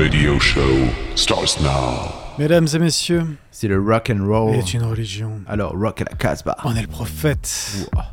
radio show starts now. Mesdames et messieurs, C'est le rock and roll. est une religion. Alors, rock à la Casbah. On est le prophète. Ouah.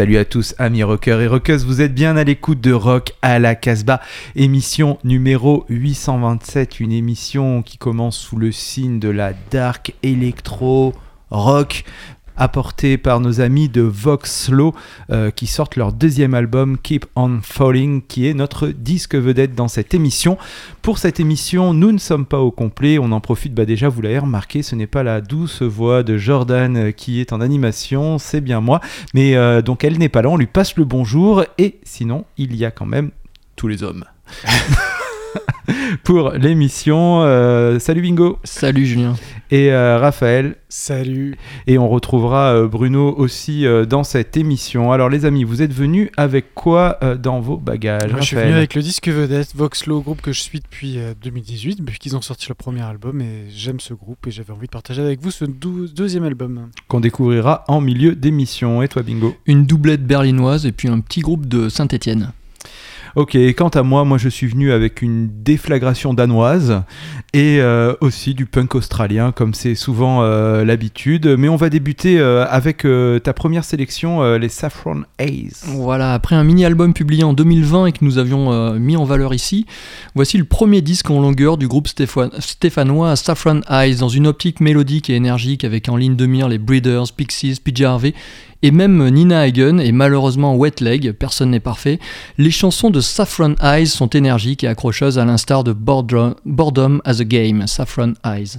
Salut à tous, amis rockers et rockeuses, vous êtes bien à l'écoute de Rock à la Casbah, émission numéro 827, une émission qui commence sous le signe de la dark electro rock apporté par nos amis de Vox Slow euh, qui sortent leur deuxième album Keep On Falling qui est notre disque vedette dans cette émission. Pour cette émission, nous ne sommes pas au complet, on en profite bah déjà, vous l'avez remarqué, ce n'est pas la douce voix de Jordan euh, qui est en animation, c'est bien moi, mais euh, donc elle n'est pas là, on lui passe le bonjour. Et sinon il y a quand même tous les hommes. Pour l'émission, euh, salut Bingo Salut Julien. et euh, Raphaël Salut. et on retrouvera euh, Bruno aussi euh, dans cette émission. Alors les amis, vous êtes venus avec quoi euh, dans vos bagages Moi, je suis venu avec le disque vedette Voxlo, groupe que je suis depuis euh, 2018, depuis qu'ils ont sorti leur premier album, et j'aime ce groupe et j'avais envie de partager avec vous ce dou- deuxième album. qu'on découvrira en milieu d'émission. Et toi Bingo? Une doublette berlinoise et puis un petit groupe de Saint-Étienne. Ok, quant à moi, moi je suis venu avec une déflagration danoise et euh, aussi du punk australien comme c'est souvent euh, l'habitude. Mais on va débuter euh, avec ta première sélection, les Saffron Haze. Voilà, après un mini-album publié en 2020 et que nous avions mis en valeur ici, voici le premier disque en longueur du groupe stéphanois Saffron Eyes dans une optique mélodique et énergique avec en ligne de mire les Breeders, Pixies, PJ Harvey et même Nina Hagen et malheureusement Wet Leg, personne n'est parfait. Les chansons de Saffron Eyes sont énergiques et accrocheuses à l'instar de Boredom, as a Game, Saffron Eyes.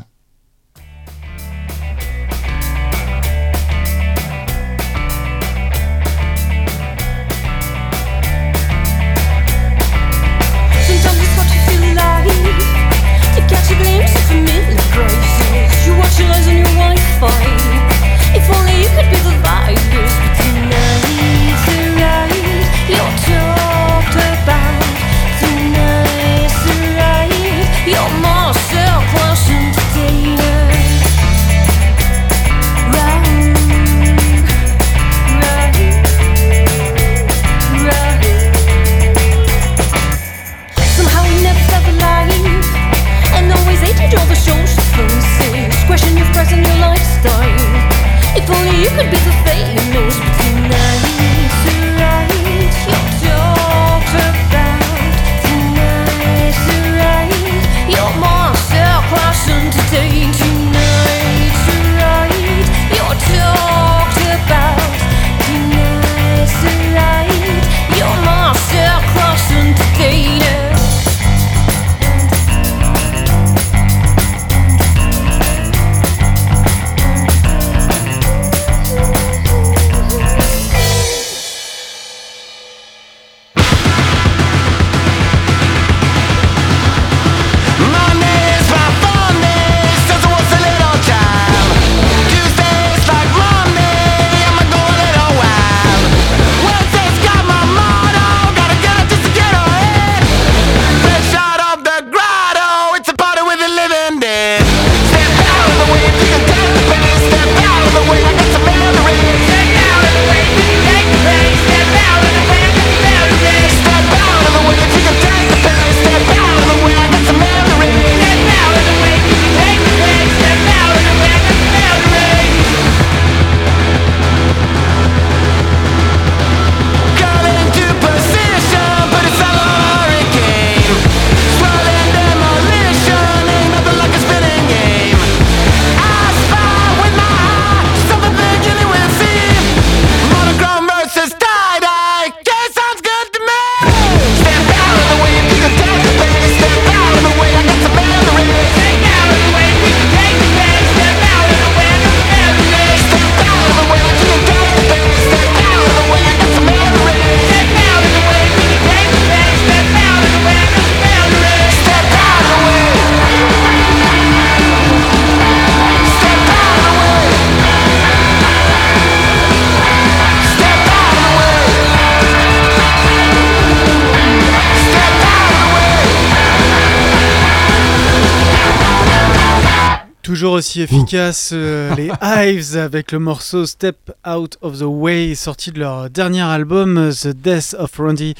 Toujours aussi efficace, euh, les Hives avec le morceau Step Out of the Way, sorti de leur dernier album, euh, The Death of Randy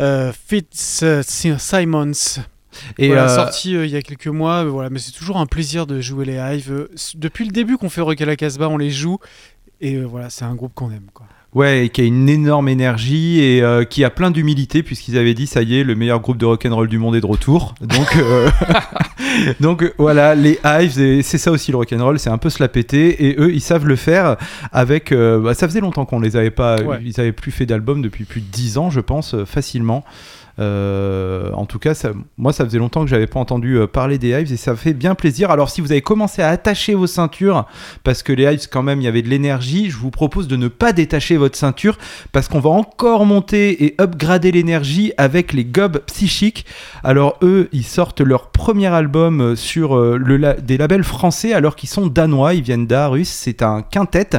euh, Fitzsimmons. Et Voilà, euh, sorti il y a quelques mois, voilà, mais c'est toujours un plaisir de jouer les Hives. Depuis le début qu'on fait Rock à la Casbah, on les joue. Et voilà, c'est un groupe qu'on aime. Quoi. Ouais, et qui a une énorme énergie et euh, qui a plein d'humilité puisqu'ils avaient dit ça y est, le meilleur groupe de rock'n'roll du monde est de retour. Donc, euh, donc euh, voilà, les Hives, c'est ça aussi le rock'n'roll, c'est un peu se la péter et eux ils savent le faire avec. euh, bah, ça faisait longtemps qu'on les avait pas, Ouais. ils avaient plus fait d'album depuis plus de 10 ans, je pense, facilement. Euh, en tout cas, moi, ça faisait longtemps que j'avais pas entendu euh, parler des Hives et ça fait bien plaisir. Alors, si vous avez commencé à attacher vos ceintures, parce que les Hives, quand même, il y avait de l'énergie, je vous propose de ne pas détacher votre ceinture parce qu'on va encore monter et upgrader l'énergie avec les Gob Psychiques. Alors, eux, ils sortent leur premier album euh, sur le des labels français alors qu'ils sont danois, ils viennent d'Aarhus, c'est un quintet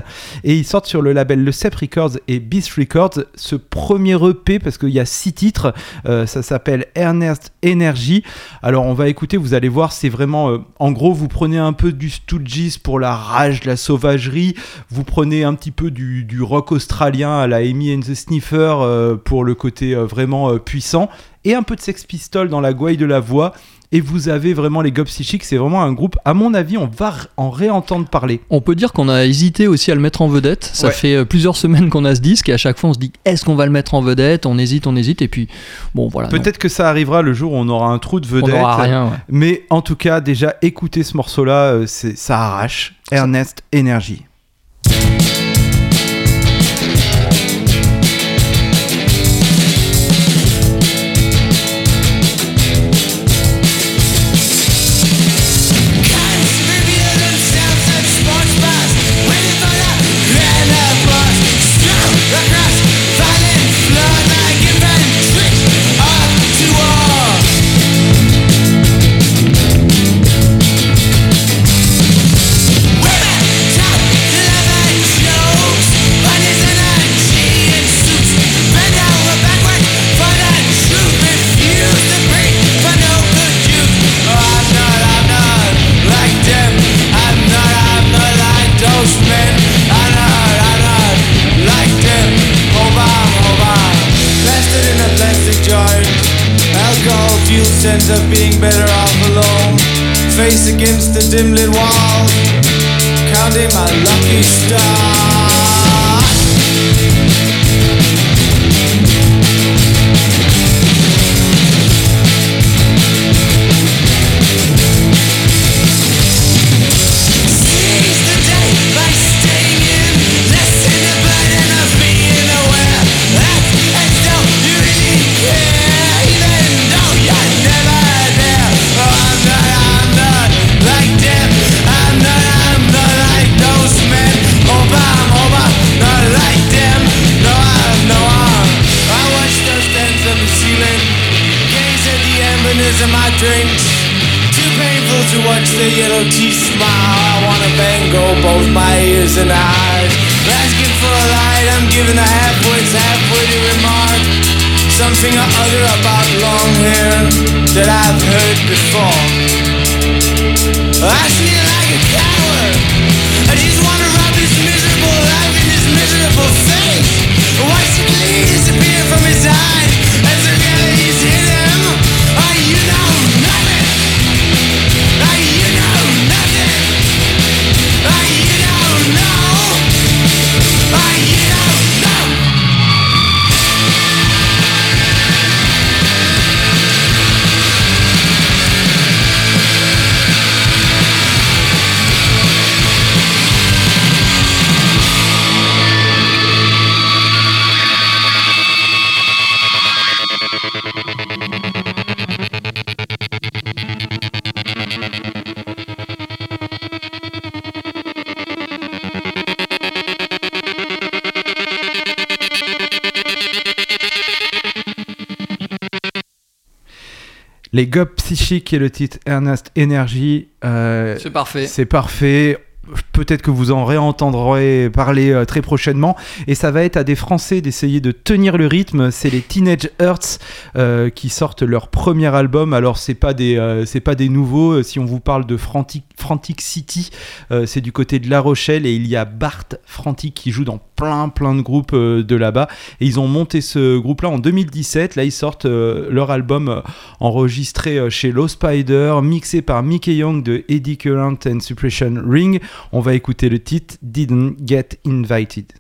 et ils sortent sur le label Le Cep Records et Beast Records ce premier EP parce qu'il y a six titres. Euh, ça s'appelle Ernest Energy. Alors on va écouter, vous allez voir, c'est vraiment, euh, en gros, vous prenez un peu du Stooges pour la rage, la sauvagerie. Vous prenez un petit peu du, rock australien à la Amy and the Sniffer euh, pour le côté vraiment puissant et un peu de Sex Pistols dans la gouaille de la voix. Et vous avez vraiment les Gob Psychics, c'est vraiment un groupe, à mon avis, on va en réentendre parler. On peut dire qu'on a hésité aussi à le mettre en vedette. Ça Ouais. fait euh, plusieurs semaines qu'on a ce disque et à chaque fois on se dit est-ce qu'on va le mettre en vedette? On hésite, on hésite et puis bon voilà. Peut-être que ça arrivera le jour où on aura un trou de on vedette. n'aura rien. ouais. Mais en tout cas, déjà, écoutez ce morceau-là, euh, ça arrache. Ernest Energy. Against the dim lit wall, counting my lucky stars. Asking for a light, I'm giving a half-wit's half-witty remark. Something or other about long hair that I've heard before. I feel like a coward. I just wanna rob this miserable life in this miserable face. Watch the gleam disappear from his eyes as the Les Gob Psychiques et le titre Ernest Energy. euh, C'est parfait. C'est parfait. Peut-être que vous en réentendrez parler euh, très prochainement. Et ça va être à des Français d'essayer de tenir le rythme. C'est les Teenage Hearts euh, qui sortent leur premier album. Alors c'est pas euh, pas des nouveaux. Si on vous parle de Frantic, Frantic City, c'est du côté de La Rochelle et il y a Bart Frantic qui joue dans plein plein de groupes de là-bas. Et ils ont monté ce groupe-là en 2017. Là ils sortent leur album enregistré chez Low Spider, mixé par Mickey Young de Eddie Current and Suppression Ring. Écouter le titre Didn't Get Invited.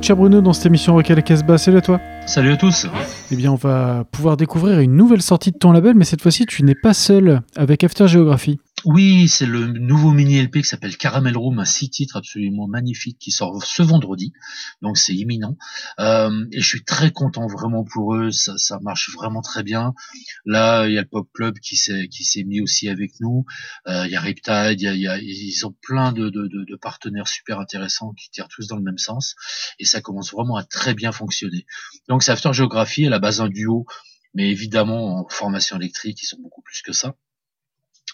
Cher Bruno dans cette émission Rock à la Casbah. Salut à toi. Salut à tous. Eh bien, on va pouvoir découvrir une nouvelle sortie de ton label, mais cette fois-ci, tu n'es pas seul avec After Geography. Oui, c'est le nouveau mini LP qui s'appelle Caramel Room, un six titres absolument magnifique qui sort ce vendredi, donc c'est imminent. Euh, et je suis très content vraiment pour eux, ça, marche vraiment très bien. Là, il y a le Pop Club qui s'est mis aussi avec nous. Euh, il y a Riptide, il y a, il ils ont plein de partenaires super intéressants qui tirent tous dans le même sens, et ça commence vraiment à très bien fonctionner. Donc c'est After Geography à la base un duo, mais évidemment en formation électrique, ils sont beaucoup plus que ça.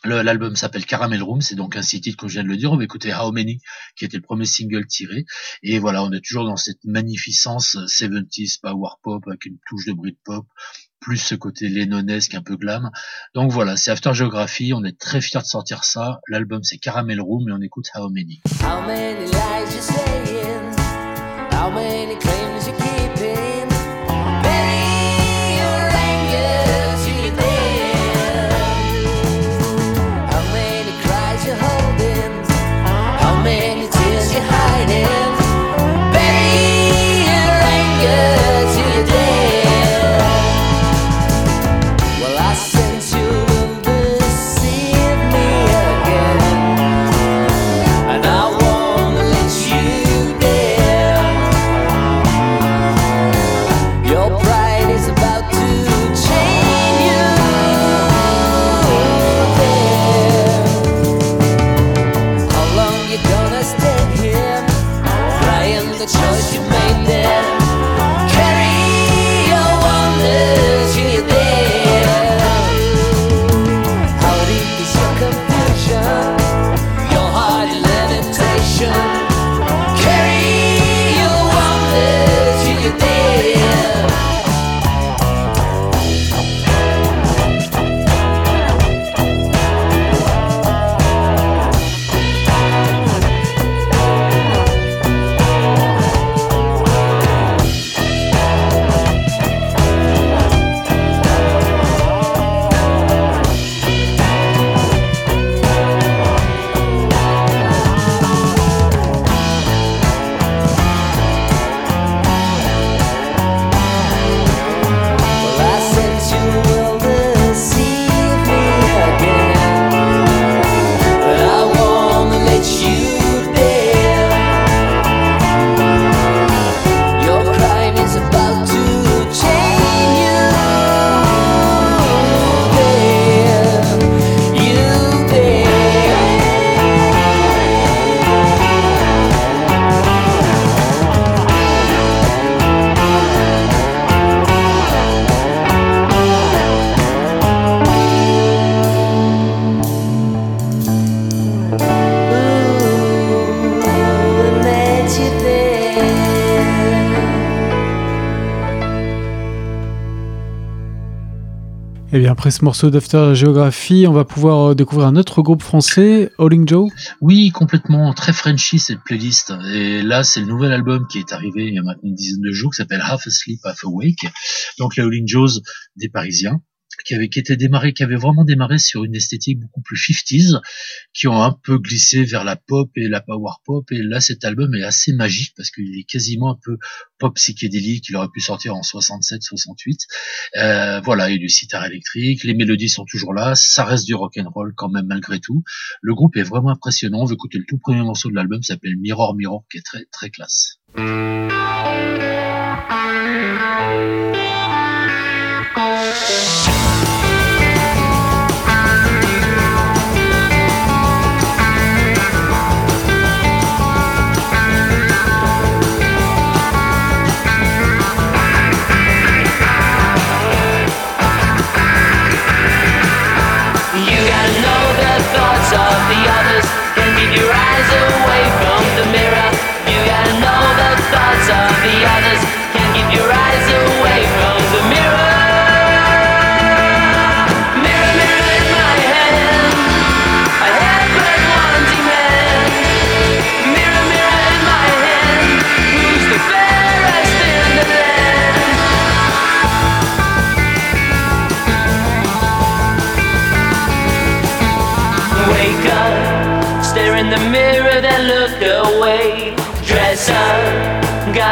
L'album s'appelle Caramel Room, c'est donc un six titres comme je viens de le dire. On va How Many, qui était le premier single tiré. Et voilà, on est toujours dans cette magnificence euh, 70s power pop avec une touche de Britpop, plus ce côté lennonesque un peu glam. Donc voilà, c'est After Geography, on est très fiers de sortir ça. L'album c'est Caramel Room et on écoute How Many. Après ce morceau d'After Geography, on va pouvoir euh, découvrir un autre groupe français, Howling Joe. Oui, complètement, très Frenchy cette playlist. Et là, c'est le nouvel album qui est arrivé il y a maintenant une dizaine de jours, qui s'appelle Half Asleep, Half Awake. Donc les Howling Joes des Parisiens, qui avait qui était démarré, qui avait vraiment démarré sur une esthétique beaucoup plus 50s, qui ont un peu glissé vers la pop et la power pop. Et là, cet album est assez magique parce qu'il est quasiment un peu pop psychédélique. Il aurait pu sortir en 67, 68. Euh, voilà, il y a du sitar électrique, les mélodies sont toujours là, ça reste du rock and roll quand même malgré tout. Le groupe est vraiment impressionnant. On va écouter le tout premier morceau de l'album, s'appelle Mirror Mirror, qui est très très classe. Your eyes away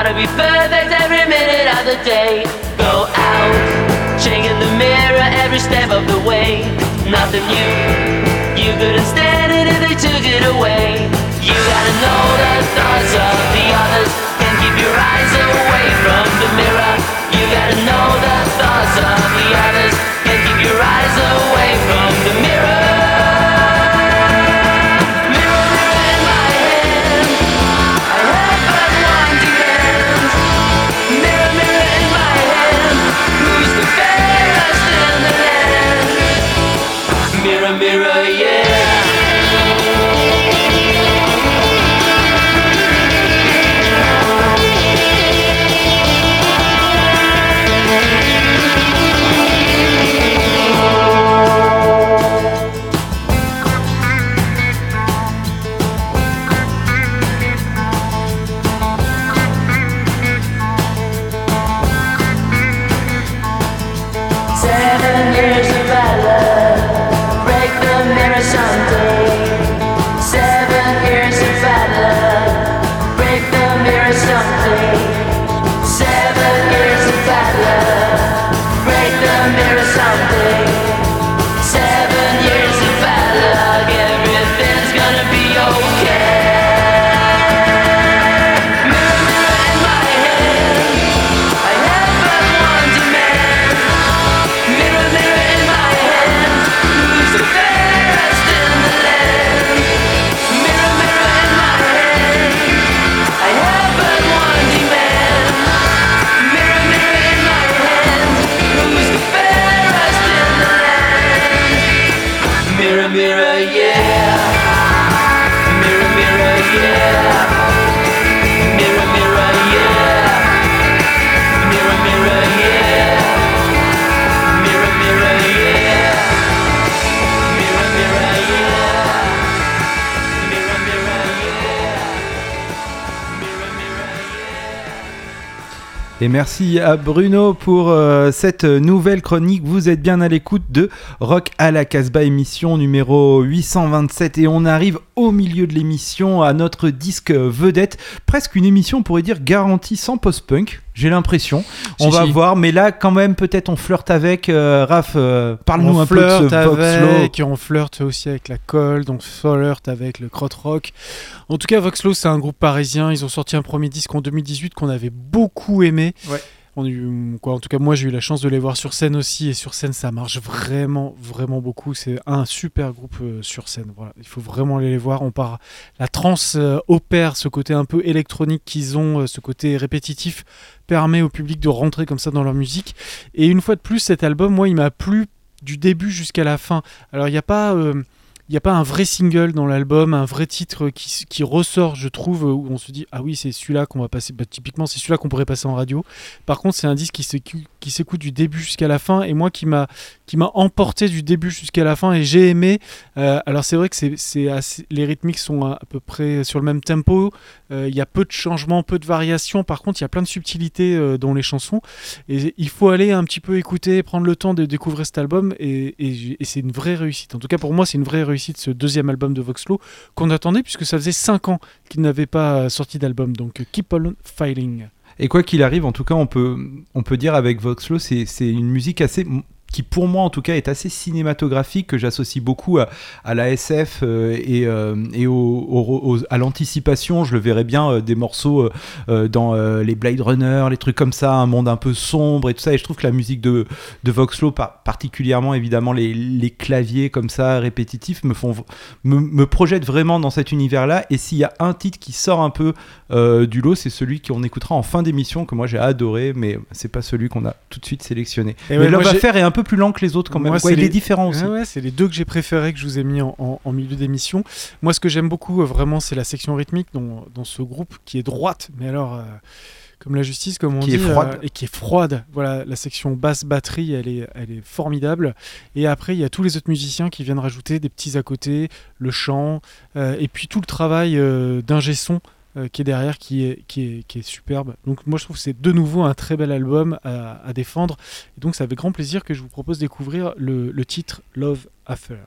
gotta be perfect every minute of the day. Go out, checking the mirror every step of the way. Nothing new, you couldn't stand it if they took it away. You gotta know the thoughts of the others. Can't keep your eyes away from the mirror. You gotta know the thoughts of the others. Can't keep your eyes away Et merci à Bruno pour euh, cette nouvelle chronique. Vous êtes bien à l'écoute de Rock à la Casbah, émission numéro 827. Et on arrive au milieu de l'émission à notre disque vedette. Presque une émission, on pourrait dire, garantie sans post-punk. J'ai l'impression. On Si, va si. voir. Mais là, quand même, peut-être on flirte avec. Euh, Raph, euh, parle-nous un peu de ce avec, on flirte aussi avec la cold, on flirte avec le krautrock. En tout cas, Voxlo, c'est un groupe parisien. Ils ont sorti un premier disque en 2018 qu'on avait beaucoup aimé. Ouais. En tout cas, moi, j'ai eu la chance de les voir sur scène aussi. Et sur scène, ça marche vraiment, vraiment beaucoup. C'est un super groupe euh, sur scène. Il faut vraiment aller les voir. On part. La trance euh, opère ce côté un peu électronique qu'ils ont, euh, ce côté répétitif permet au public de rentrer comme ça dans leur musique. Et une fois de plus, cet album, moi, il m'a plu du début jusqu'à la fin. Alors, il n'y a pas. Il n'y a pas un vrai single dans l'album, un vrai titre qui, ressort, je trouve, où on se dit ah oui c'est celui-là qu'on va passer. Bah, typiquement c'est celui-là qu'on pourrait passer en radio. Par contre c'est un disque qui s'écoute du début jusqu'à la fin et moi qui m'a emporté du début jusqu'à la fin et j'ai aimé. Euh, alors c'est vrai que les rythmiques sont à, peu près sur le même tempo. Euh, Il y a peu de changements, peu de variations. Par contre il y a plein de subtilités euh, dans les chansons et il faut aller un petit peu écouter, prendre le temps de découvrir cet album et c'est une vraie réussite. En tout cas pour moi c'est une vraie réussite ce deuxième album de Voxlo qu'on attendait puisque ça faisait 5 ans qu'il n'avait pas euh, sorti d'album. Donc euh, keep on filing. Et quoi qu'il arrive, en tout cas, on peut, on peut dire avec Voxlo, c'est une musique assez qui pour moi en tout cas est assez cinématographique que j'associe beaucoup à, à la SF euh, et, euh, et au, au- au- à l'anticipation. Je le verrais bien euh, des morceaux dans les Blade Runner les trucs comme ça un monde un peu sombre et tout ça. Et je trouve que la musique de, de Voxlo par- particulièrement évidemment les, les claviers comme ça répétitifs me font me, me projettent vraiment dans cet univers là et s'il y a un titre qui sort un peu du lot c'est celui qu'on écoutera en fin d'émission que moi j'ai adoré mais c'est pas celui qu'on a tout de suite sélectionné. Et mais ouais, Love Affair est un peu plus lent que les autres quand même Moi, Ouais, c'est il les- est différent aussi ouais, c'est les deux que j'ai préférés que je vous ai mis en, en- en milieu d'émission. Moi, ce que j'aime beaucoup, euh, vraiment, c'est la section rythmique dans, dans ce groupe qui est droite, mais alors, euh, comme la justice, comme on Qui dit, est froide. euh, et qui est froide. Voilà, la section basse batterie, elle est, elle est formidable. Et après, il y a tous les autres musiciens qui viennent rajouter des petits à côté, le chant, et puis tout le travail d'ingé son. Euh, qui est derrière, qui est, qui, est, superbe. Donc moi je trouve que c'est de nouveau un très bel album à, défendre. Et donc c'est avec grand plaisir que je vous propose de découvrir le titre Love Affair.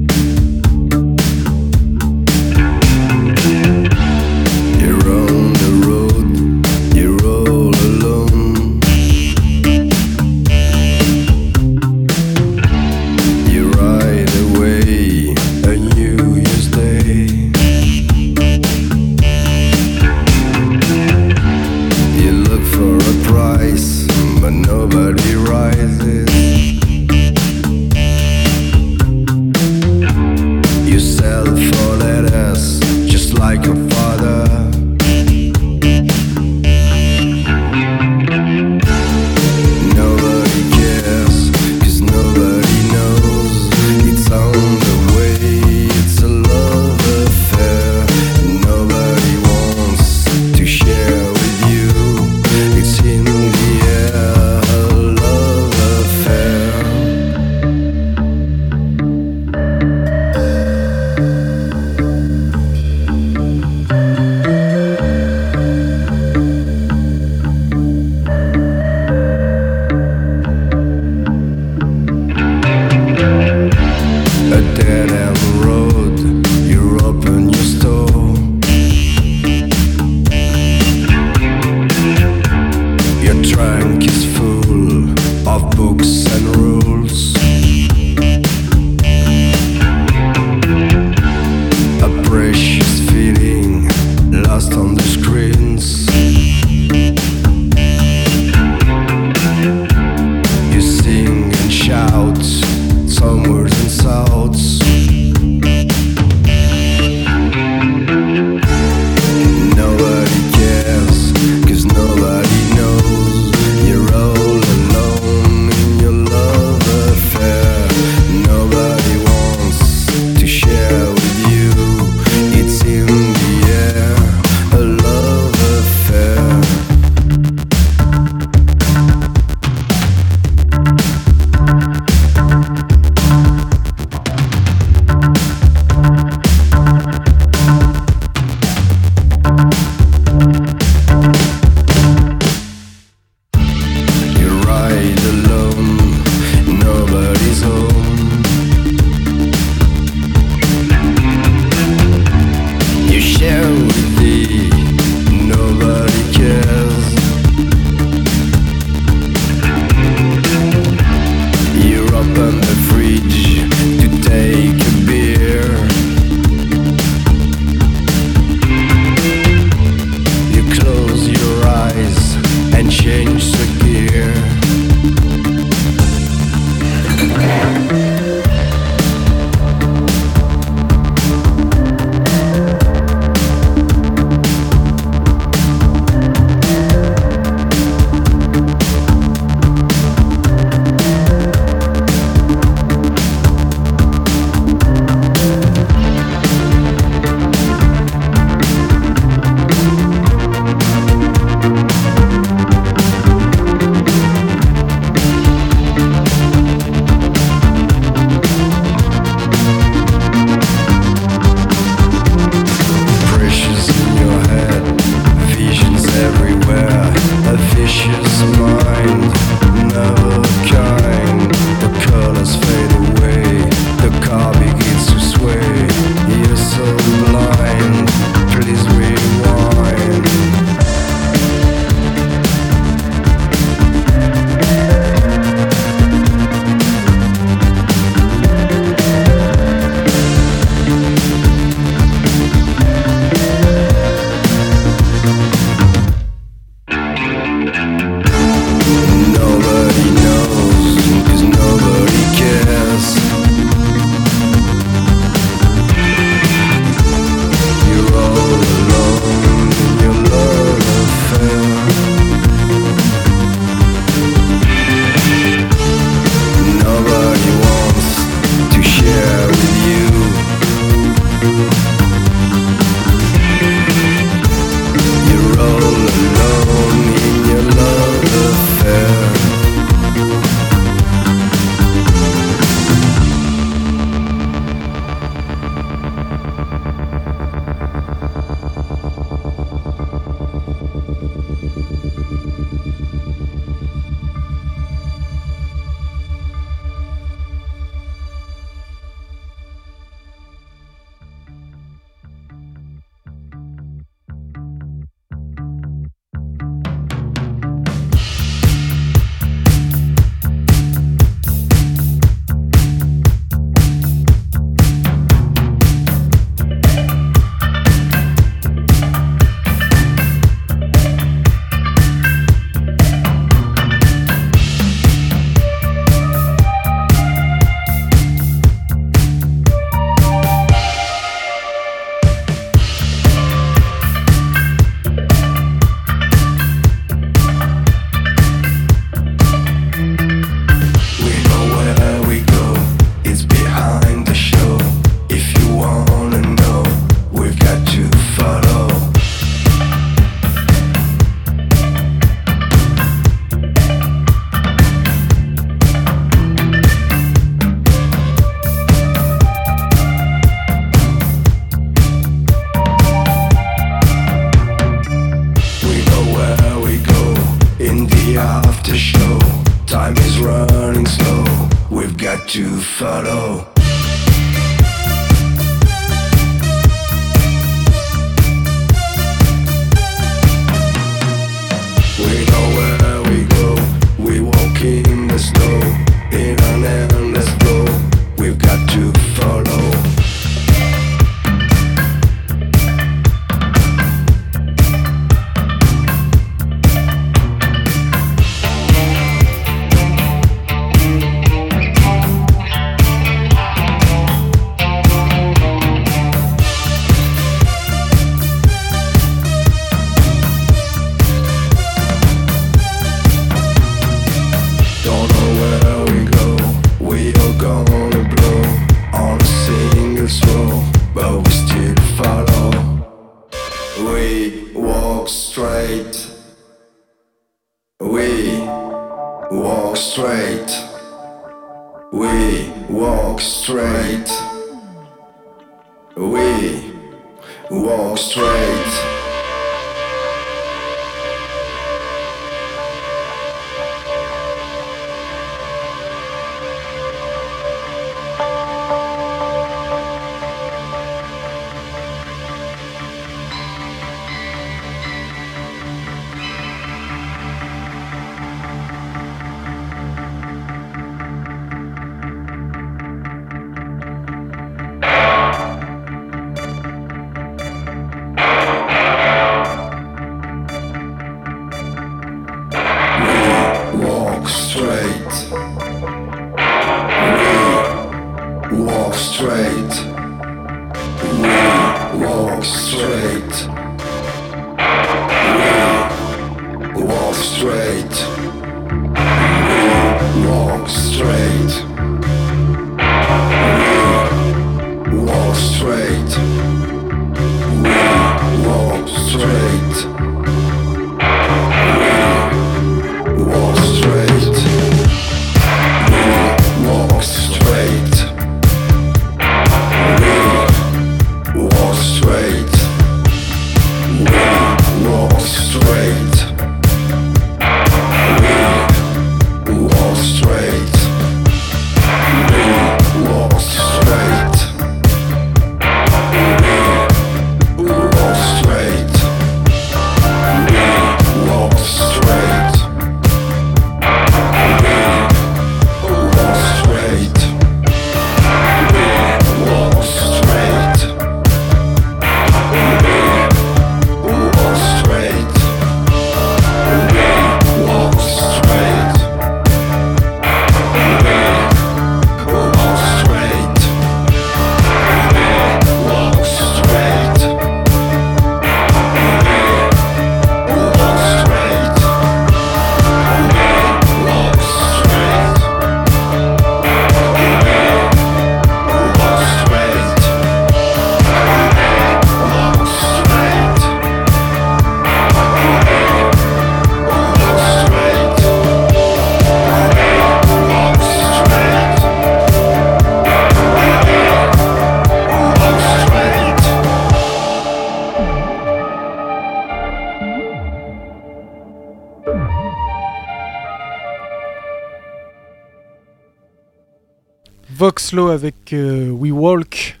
Voxlo avec euh, We Walk.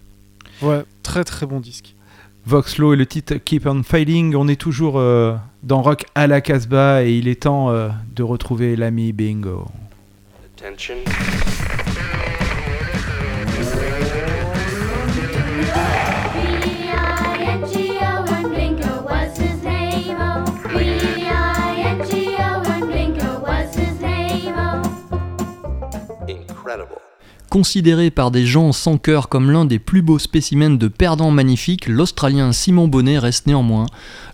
Ouais, très très bon disque. Voxlo et le titre Keep on Fighting. On est toujours euh, dans Rock à la Casbah et il est temps euh, de retrouver l'ami Bingo. Attention. Considéré par des gens sans cœur comme l'un des plus beaux spécimens de perdants magnifiques, l'Australien Simon Bonnet reste néanmoins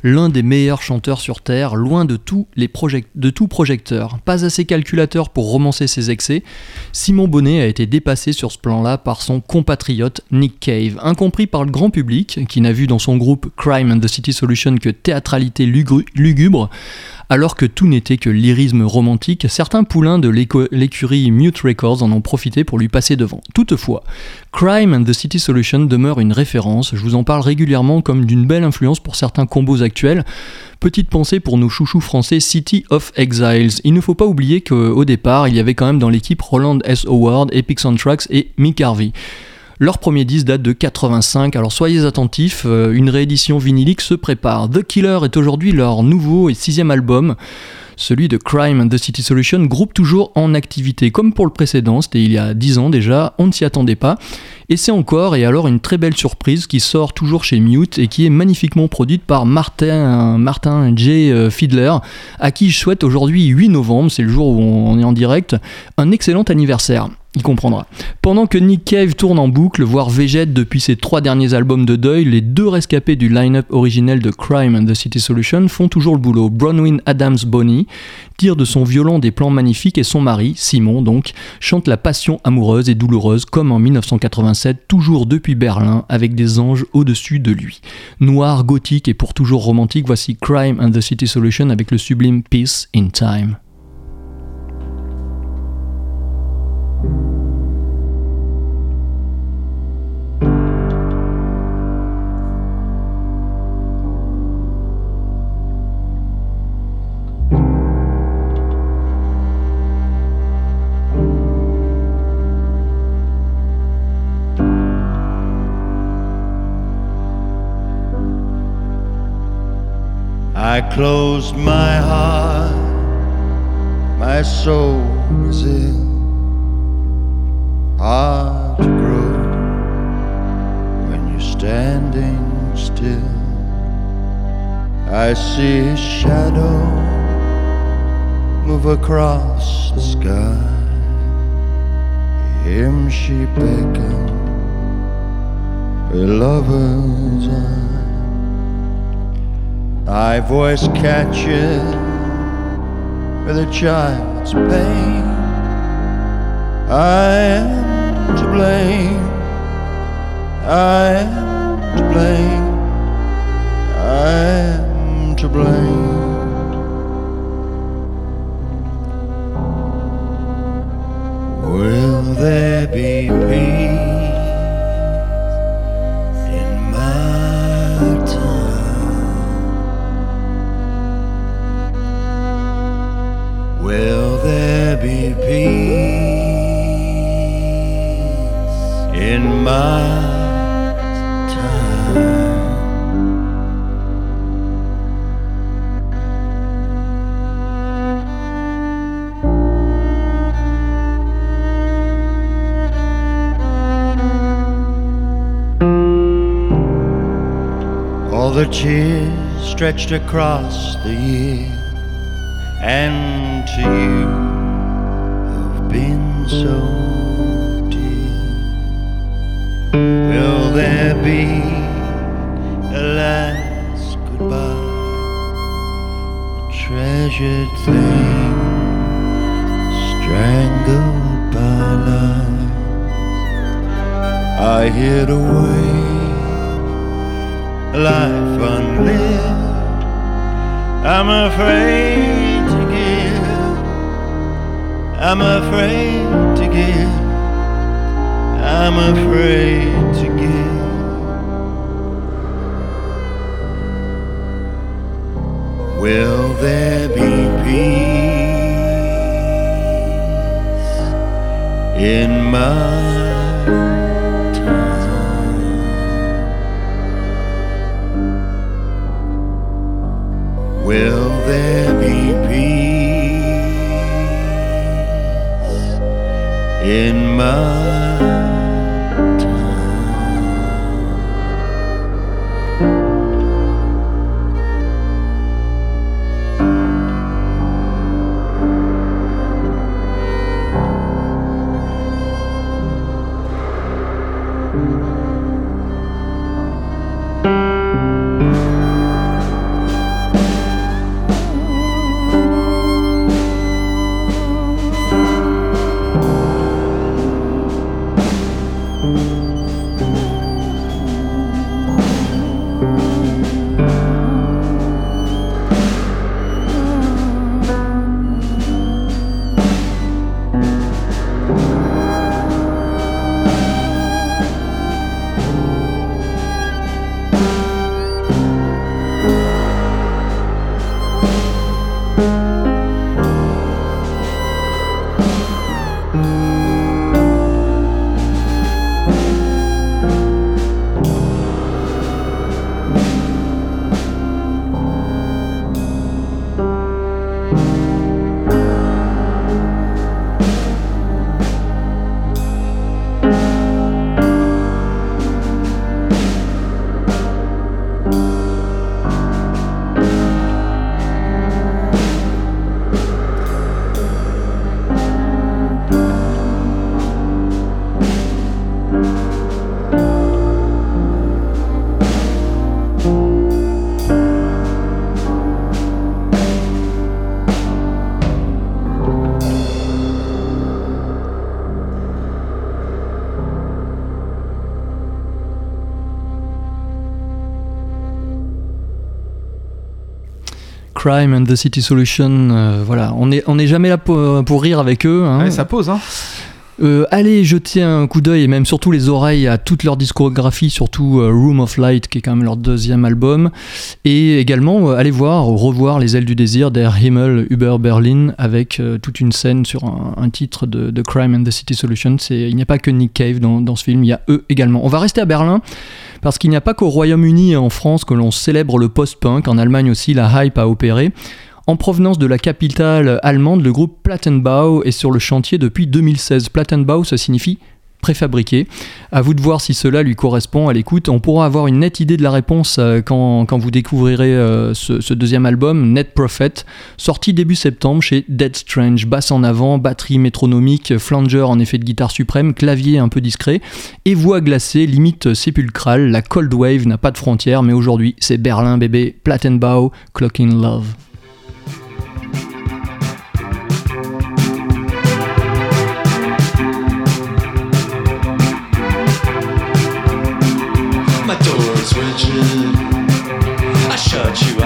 l'un des meilleurs chanteurs sur Terre, loin de de tout projecteur. Pas assez calculateur pour romancer ses excès, Simon Bonnet a été dépassé sur ce plan-là par son compatriote Nick Cave. Incompris par le grand public, qui n'a vu dans son groupe Crime and the City Solution que théâtralité lugubre, Alors que tout n'était que lyrisme romantique, certains poulains de l'écurie Mute Records en ont profité pour lui passer devant. Toutefois, Crime and the City Solution demeure une référence, je vous en parle régulièrement comme d'une belle influence pour certains combos actuels. Petite pensée pour nos chouchous français City of Exiles. Il ne faut pas oublier qu'au départ, il y avait quand même dans l'équipe Roland S. Howard, Epic Soundtracks et Mick Harvey. Leur premier disque date de 85, alors soyez attentifs, euh, une réédition vinylique se prépare. The Killer est aujourd'hui leur nouveau et sixième album. Celui de Crime and the City Solution, groupe toujours en activité. Comme pour le précédent, c'était il y a 10 ans déjà, on ne s'y attendait pas. Et c'est encore, et alors une très belle surprise qui sort toujours chez Mute et qui est magnifiquement produite par Martin, Martin J. euh, Fiedler, à qui je souhaite aujourd'hui 8 novembre, c'est le jour où on est en direct, un excellent anniversaire. Il comprendra. Pendant que Nick Cave tourne en boucle, voire végète depuis ses trois derniers albums de deuil, les deux rescapés du line-up originel de Crime and the City Solution font toujours le boulot. Bronwyn Adams Bonnie tire de son violon des plans magnifiques et son mari, Simon donc, chante la passion amoureuse et douloureuse comme en 1987, toujours depuis Berlin, avec des anges au-dessus de lui. Noir, gothique et pour toujours romantique, voici Crime and the City Solution avec le sublime Peace in Time. Closed my heart, my soul is ill, hard to grow when you're standing still. I see his shadow move across the sky. Him she beckon, a lover's eye. Thy voice catches with a child's pain. I am to blame. I am to blame. I am to blame. Will there be peace my time? All the tears stretched across the year and to you who've been so there be a last goodbye? A treasured thing strangled by lies. I hid away a life unlived. I'm afraid to give. I'm afraid to give. I'm afraid to give. Will there be peace in my Will there be peace in my Crime and the City Solution. euh, voilà, on n'est on est jamais là pour, pour rire avec eux. hein. Ça pose, hein. Euh, allez jeter un coup d'œil et même surtout les oreilles à toute leur discographie, surtout euh, Room of Light qui est quand même leur deuxième album. Et également, euh, allez voir, revoir Les Ailes du Désir Der Himmel über Berlin avec toute une scène sur un, titre de, de Crime and the City Solution. Il n'y a pas que Nick Cave dans, dans ce film, il y a eux également. On va rester à Berlin parce qu'il n'y a pas qu'au Royaume-Uni et en France que l'on célèbre le post-punk. En Allemagne aussi, la hype a opéré. En provenance de la capitale allemande, le groupe Plattenbau est sur le chantier depuis 2016. Plattenbau, ça signifie préfabriqué. À vous de voir si cela lui correspond à l'écoute. On pourra avoir une nette idée de la réponse euh, quand, vous découvrirez euh, ce, deuxième album, Net Prophet, sorti début septembre chez Dead Strange. Basse en avant, batterie métronomique, flanger en effet de guitare suprême, clavier un peu discret et voix glacée, limite sépulcrale. La Cold Wave n'a pas de frontières, mais aujourd'hui c'est Berlin bébé, Plattenbau, Clock in Love. switching. I shut you.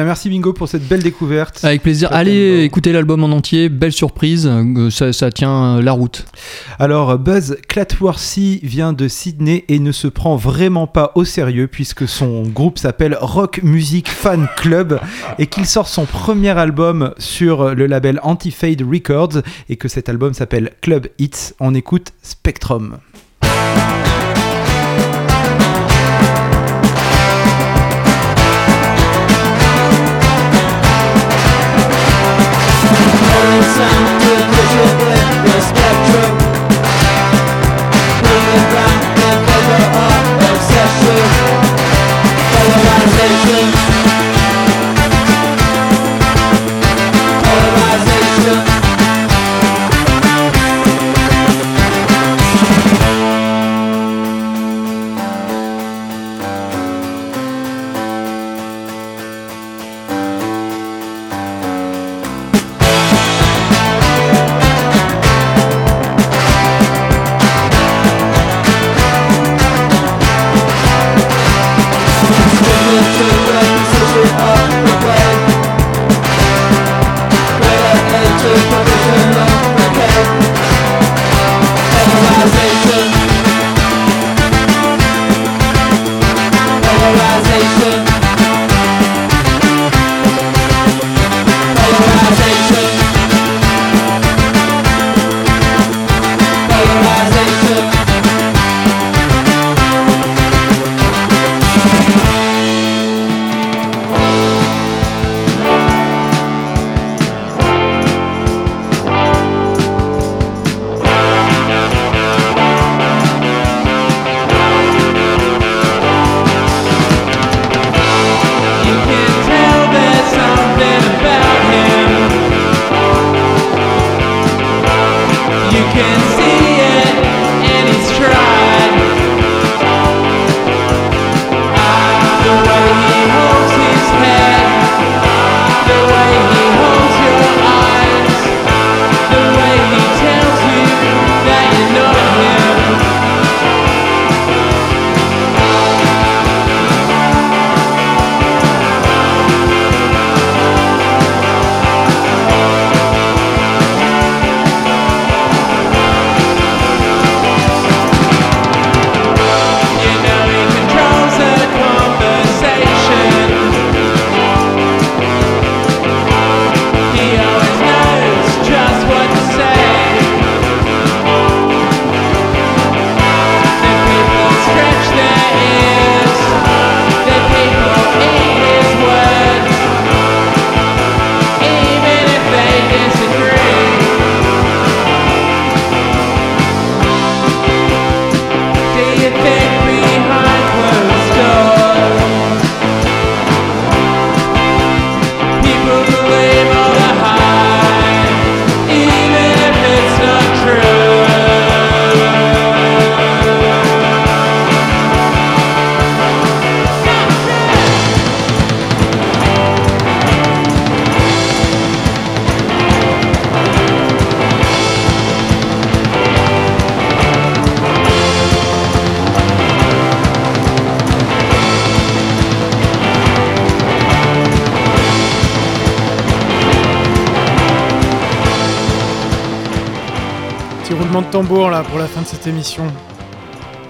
Bien, merci Bingo pour cette belle découverte. Avec plaisir. Allez écouter l'album en entier, belle surprise, euh, ça, ça tient euh, la route. Alors, Buzz Clatworthy vient de Sydney et ne se prend vraiment pas au sérieux puisque son groupe s'appelle Rock Music Fan Club et qu'il sort son premier album sur le label Anti-Fade Records et que cet album s'appelle Club Hits. On écoute Spectrum.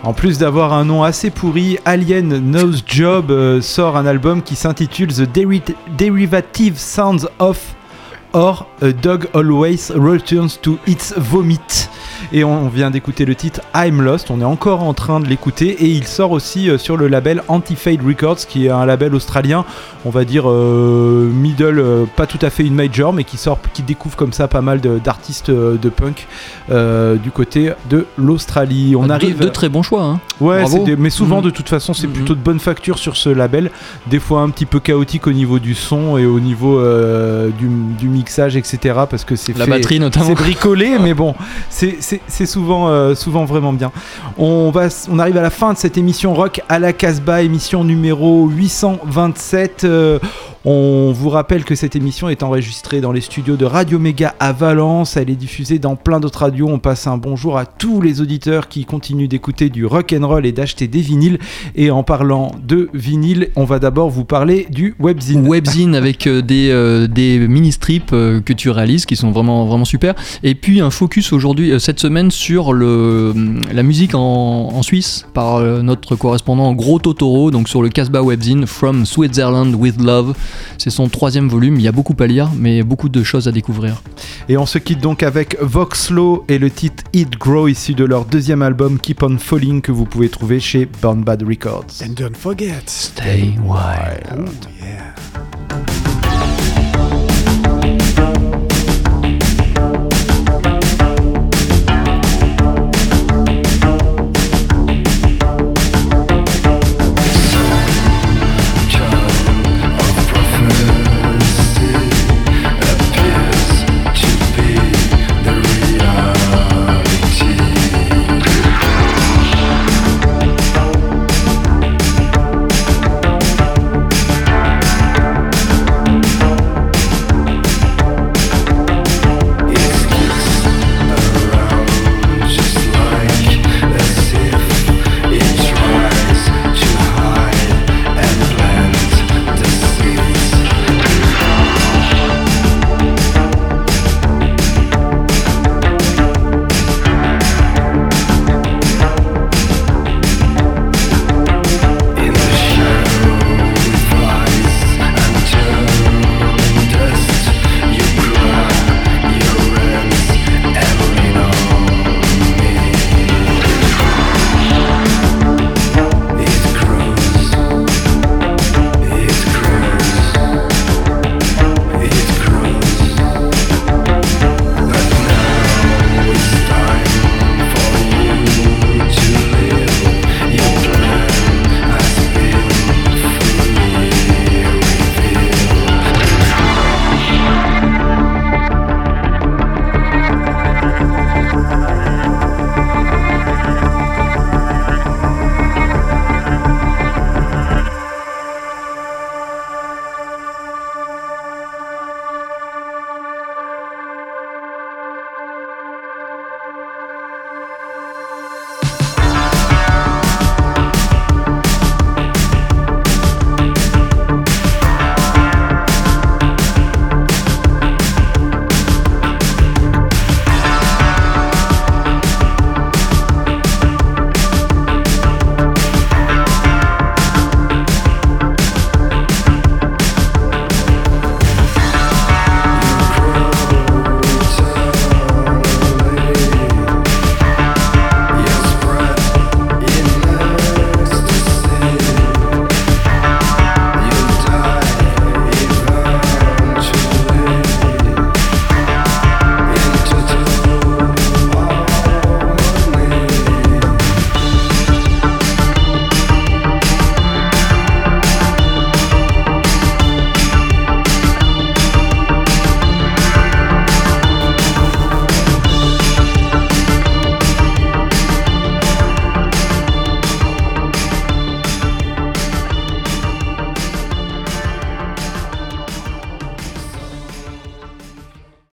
En plus d'avoir un nom assez pourri, Alien Knows Job euh, sort un album qui s'intitule The Deri- Derivative Sounds of or A Dog Always Returns to Its Vomit. Et on vient d'écouter le titre I'm Lost, on est encore en train de l'écouter et il sort aussi euh, sur le label Anti-Fade Records qui est un label australien, on va dire euh, middle, euh, pas tout à fait une major mais qui sort, qui découvre comme ça pas mal d'artistes de punk euh, du côté de l'Australie. On De- arrive de très bons choix. Hein. Ouais, des- mais souvent Mhm. de toute façon c'est Mhm. plutôt de bonne facture sur ce label. Des fois un petit peu chaotique au niveau du son et au niveau euh, du, du mixage, etc. Parce que c'est La fait- batterie notamment. C'est bricolé, mais bon, c'est- souvent, euh, souvent vraiment bien. On, va, on arrive à la fin de cette émission rock à la Casbah, émission numéro 827. euh, On vous rappelle que cette émission est enregistrée dans les studios de Radio Méga à Valence. Elle est diffusée dans plein d'autres radios. On passe un bonjour à tous les auditeurs qui continuent d'écouter du rock and roll et d'acheter des vinyles. Et en parlant de vinyle, on va d'abord vous parler du webzine. Webzine avec euh, des, euh, des mini-strips euh, que tu réalises qui sont vraiment, vraiment super. Et puis un focus aujourd'hui, cette semaine, sur le, la musique en, en Suisse par notre correspondant Gros Totoro, donc sur le Casbah Webzine From Switzerland with Love. C'est son troisième volume, il y a beaucoup à lire, mais beaucoup de choses à découvrir. Et on se quitte donc avec Voxlow et le titre It Grow issu de leur deuxième album Keep On Falling que vous pouvez trouver chez Burn Bad Records. And don't forget. Stay wild. Oh, yeah.